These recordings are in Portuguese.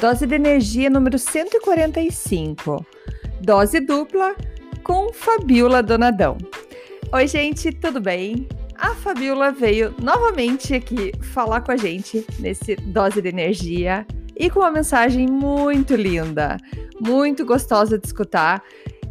Dose de energia número 145. Dose dupla com Fabiola Donadão. Oi, gente, tudo bem? A Fabiola veio novamente aqui falar com a gente nesse Dose de Energia e com uma mensagem muito linda, muito gostosa de escutar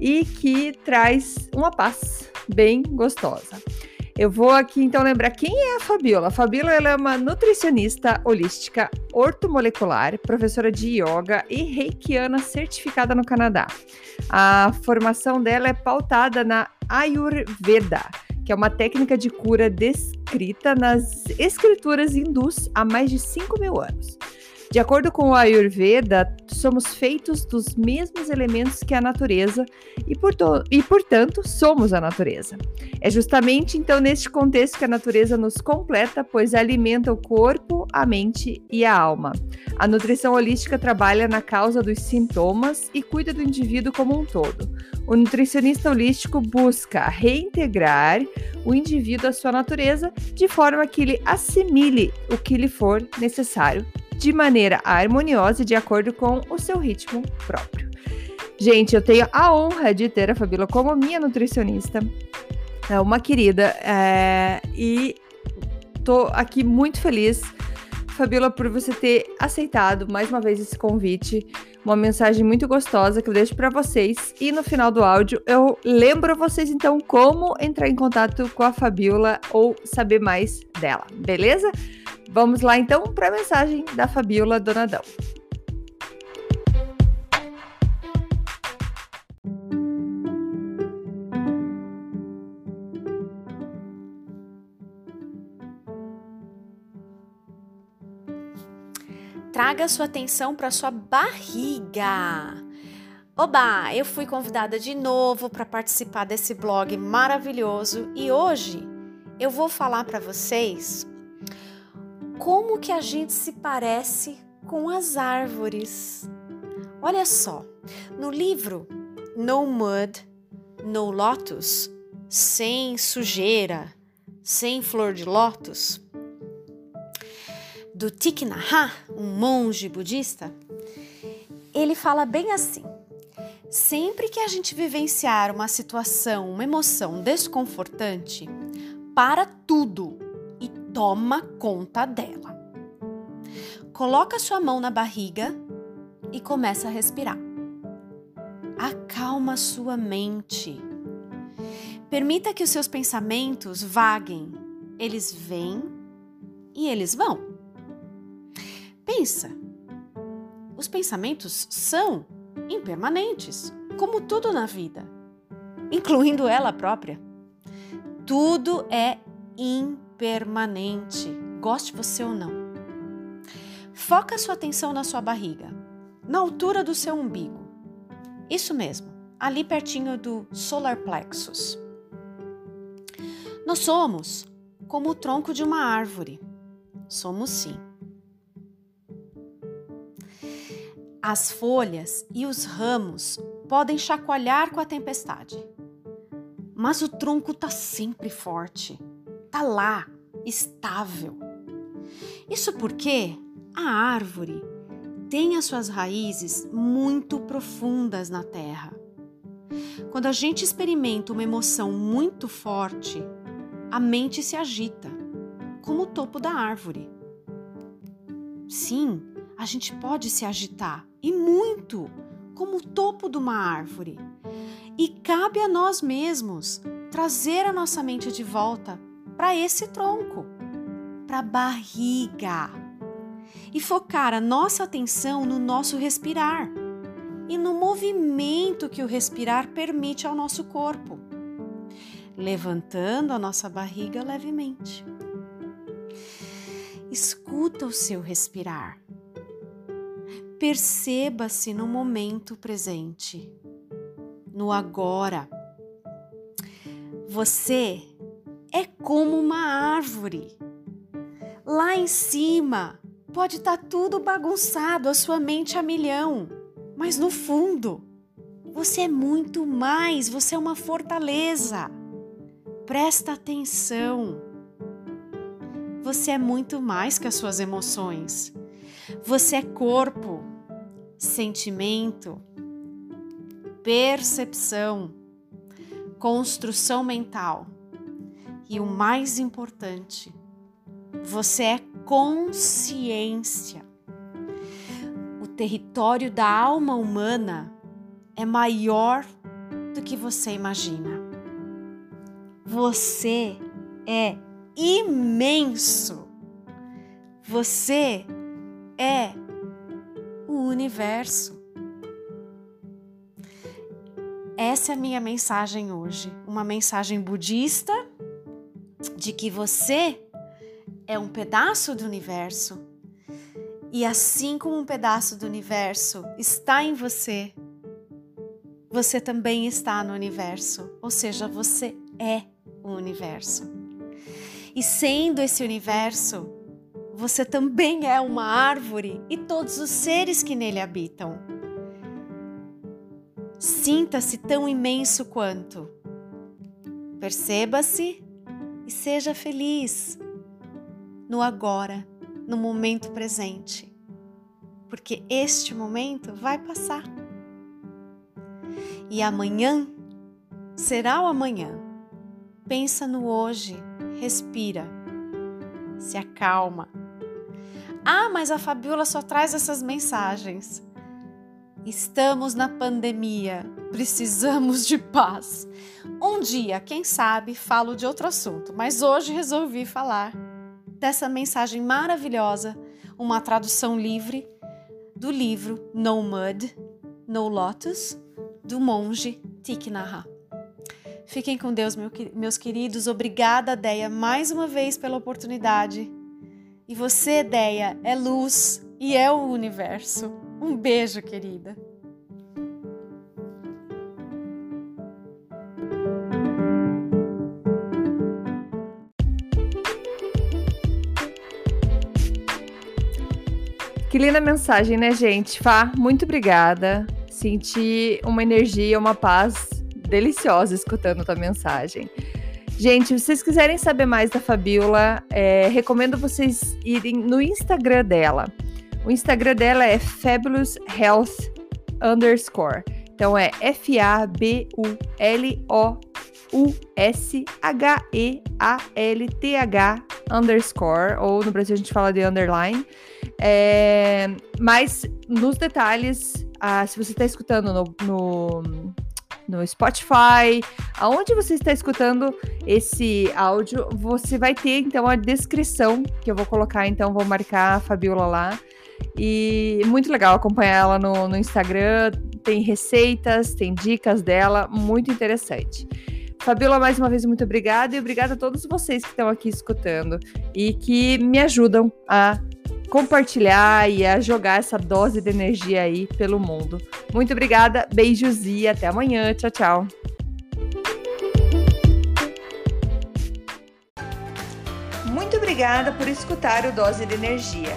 e que traz uma paz bem gostosa. Eu vou aqui então lembrar quem é a Fabiola. A Fabiola é uma nutricionista holística ortomolecular, professora de yoga e reikiana certificada no Canadá. A formação dela é pautada na Ayurveda, que é uma técnica de cura descrita nas escrituras hindus há mais de 5 mil anos. De acordo com o Ayurveda, somos feitos dos mesmos elementos que a natureza e, e, portanto, somos a natureza. É justamente então neste contexto que a natureza nos completa, pois alimenta o corpo, a mente e a alma. A nutrição holística trabalha na causa dos sintomas e cuida do indivíduo como um todo. O nutricionista holístico busca reintegrar o indivíduo à sua natureza de forma que ele assimile o que lhe for necessário de maneira harmoniosa e de acordo com o seu ritmo próprio. Gente, eu tenho a honra de ter a Fabíola como minha nutricionista. É uma querida é, e tô aqui muito feliz, Fabíola, por você ter aceitado mais uma vez esse convite. Uma mensagem muito gostosa que eu deixo para vocês. E no final do áudio eu lembro vocês então como entrar em contato com a Fabíola ou saber mais dela, beleza? Vamos lá então para a mensagem da Fabiola Donadão. Traga sua atenção para sua barriga. Oba, eu fui convidada de novo para participar desse blog maravilhoso e hoje eu vou falar para vocês como que a gente se parece com as árvores. Olha só, no livro No Mud, No Lotus, sem sujeira, sem flor de lótus, do Thich Nhat um monge budista, ele fala bem assim: sempre que a gente vivenciar uma situação, uma emoção desconfortante, para tudo toma conta dela. Coloca sua mão na barriga e começa a respirar. Acalma sua mente. Permita que os seus pensamentos vaguem. Eles vêm e eles vão. Pensa. Os pensamentos são impermanentes, como tudo na vida, incluindo ela própria. Tudo é impermanente permanente, goste você ou não. Foca sua atenção na sua barriga, na altura do seu umbigo. Isso mesmo, ali pertinho do solar plexus. Nós somos como o tronco de uma árvore. Somos sim. As folhas e os ramos podem chacoalhar com a tempestade, mas o tronco está sempre forte está lá, estável. Isso porque a árvore tem as suas raízes muito profundas na terra. Quando a gente experimenta uma emoção muito forte, a mente se agita, como o topo da árvore. Sim, a gente pode se agitar e muito, como o topo de uma árvore. E cabe a nós mesmos trazer a nossa mente de volta para esse tronco, para a barriga, e focar a nossa atenção no nosso respirar e no movimento que o respirar permite ao nosso corpo. levantando a nossa barriga levemente. Escuta o seu respirar. Perceba-se no momento presente, no agora. Você é como uma árvore. Lá em cima pode estar tá tudo bagunçado, a sua mente a milhão, mas no fundo, você é muito mais, você é uma fortaleza. Presta atenção. Você é muito mais que as suas emoções. Você é corpo, sentimento, percepção, construção mental. E o mais importante, você é consciência. O território da alma humana é maior do que você imagina. Você é imenso. Você é o universo. Essa é a minha mensagem hoje, uma mensagem budista de que você é um pedaço do universo. E assim como um pedaço do universo está em você, você também está no universo, ou seja, você é o universo. E sendo esse universo, você também é uma árvore e todos os seres que nele habitam. Sinta-se tão imenso quanto. Perceba-se e seja feliz no agora, no momento presente. Porque este momento vai passar. E amanhã será o amanhã. Pensa no hoje, respira, se acalma. Ah, mas a Fabiola só traz essas mensagens. Estamos na pandemia, precisamos de paz. Um dia, quem sabe, falo de outro assunto, mas hoje resolvi falar dessa mensagem maravilhosa, uma tradução livre do livro No Mud, No Lotus, do monge Thich Nhat Fiquem com Deus, meus queridos. Obrigada, Deia, mais uma vez pela oportunidade. E você, Deia, é luz e é o universo. Um beijo, querida. Que linda mensagem, né, gente? Fá, muito obrigada. Senti uma energia, uma paz deliciosa escutando tua mensagem. Gente, se vocês quiserem saber mais da Fabiola, é, recomendo vocês irem no Instagram dela. O Instagram dela é Fabulous Health underscore. Então é F-A-B-U-L-O-U-S-H-E-A-L-T-H underscore, ou no Brasil a gente fala de underline. É, mas nos detalhes, ah, se você está escutando no, no, no, Spotify, aonde você está escutando esse áudio, você vai ter então a descrição que eu vou colocar, então vou marcar a Fabiola lá. E muito legal acompanhar ela no, no Instagram, tem receitas, tem dicas dela, muito interessante. Fabiola, mais uma vez, muito obrigada e obrigada a todos vocês que estão aqui escutando e que me ajudam a compartilhar e a jogar essa dose de energia aí pelo mundo. Muito obrigada, beijos e até amanhã. Tchau, tchau. Muito obrigada por escutar o Dose de Energia.